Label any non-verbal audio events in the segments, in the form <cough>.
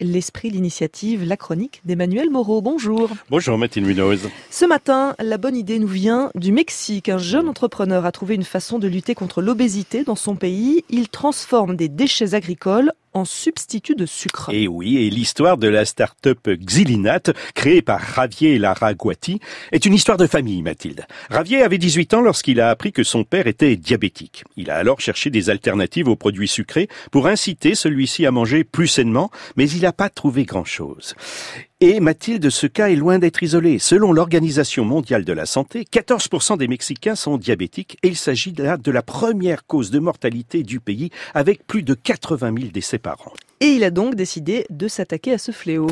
L'esprit, l'initiative, la chronique d'Emmanuel Moreau. Bonjour. Bonjour Mathilde Munoz. Ce matin, la bonne idée nous vient du Mexique. Un jeune entrepreneur a trouvé une façon de lutter contre l'obésité dans son pays. Il transforme des déchets agricoles en substitut de sucre. Et oui, et l'histoire de la start-up Xilinat, créée par Javier Laraguati, est une histoire de famille, Mathilde. Javier avait 18 ans lorsqu'il a appris que son père était diabétique. Il a alors cherché des alternatives aux produits sucrés pour inciter celui-ci à manger plus sainement, mais il n'a pas trouvé grand-chose. Et Mathilde, ce cas est loin d'être isolé. Selon l'Organisation mondiale de la santé, 14% des Mexicains sont diabétiques et il s'agit là de la première cause de mortalité du pays avec plus de 80 000 décès par an. Et il a donc décidé de s'attaquer à ce fléau.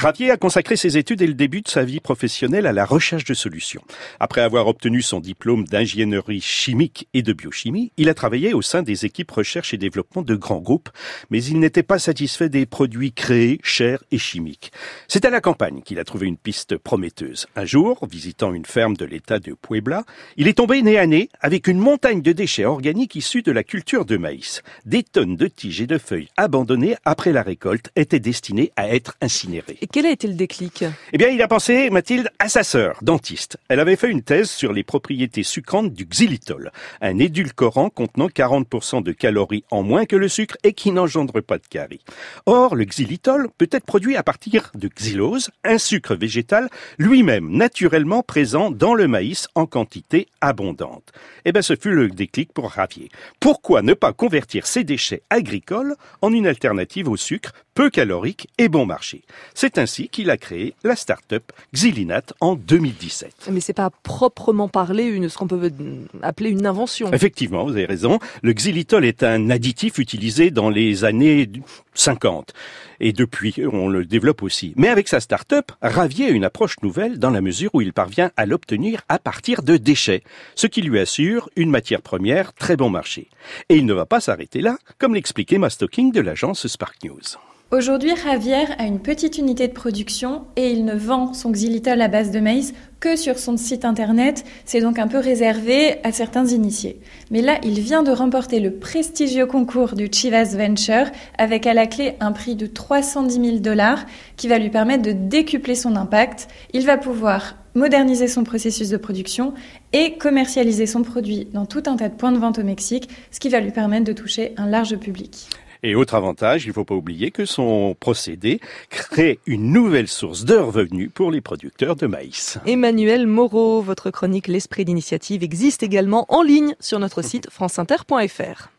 Javier a consacré ses études et le début de sa vie professionnelle à la recherche de solutions. Après avoir obtenu son diplôme d'ingénierie chimique et de biochimie, il a travaillé au sein des équipes recherche et développement de grands groupes, mais il n'était pas satisfait des produits créés, chers et chimiques. C'est à la campagne qu'il a trouvé une piste prometteuse. Un jour, visitant une ferme de l'état de Puebla, il est tombé nez à nez avec une montagne de déchets organiques issus de la culture de maïs. Des tonnes de tiges et de feuilles abandonnées après la récolte, étaient destinés à être incinérés. Et quel a été le déclic? Eh bien, il a pensé, Mathilde, à sa sœur, dentiste. Elle avait fait une thèse sur les propriétés sucrantes du xylitol, un édulcorant contenant 40% de calories en moins que le sucre et qui n'engendre pas de caries. Or, le xylitol peut être produit à partir de xylose, un sucre végétal lui-même naturellement présent dans le maïs en quantité abondante. Eh bien, ce fut le déclic pour Javier. Pourquoi ne pas convertir ces déchets agricoles en une alternative au sucre, peu calorique et bon marché. C'est ainsi qu'il a créé la start-up Xilinat en 2017. Mais c'est pas proprement parler une, ce qu'on peut appeler une invention. Effectivement, vous avez raison. Le xylitol est un additif utilisé dans les années 50. Et depuis, on le développe aussi. Mais avec sa start-up, Ravier a une approche nouvelle dans la mesure où il parvient à l'obtenir à partir de déchets, ce qui lui assure une matière première très bon marché. Et il ne va pas s'arrêter là, comme l'expliquait Mastoking de l'agence Spark News. Aujourd'hui, Javier a une petite unité de production et il ne vend son xylitol à base de maïs que sur son site internet. C'est donc un peu réservé à certains initiés. Mais là, il vient de remporter le prestigieux concours du Chivas Venture avec à la clé un prix de 310 000 dollars qui va lui permettre de décupler son impact. Il va pouvoir moderniser son processus de production et commercialiser son produit dans tout un tas de points de vente au Mexique, ce qui va lui permettre de toucher un large public. Et autre avantage, il ne faut pas oublier que son procédé crée une nouvelle source de revenus pour les producteurs de maïs. Emmanuel Moreau, votre chronique L'Esprit d'initiative existe également en ligne sur notre site <laughs> franceinter.fr.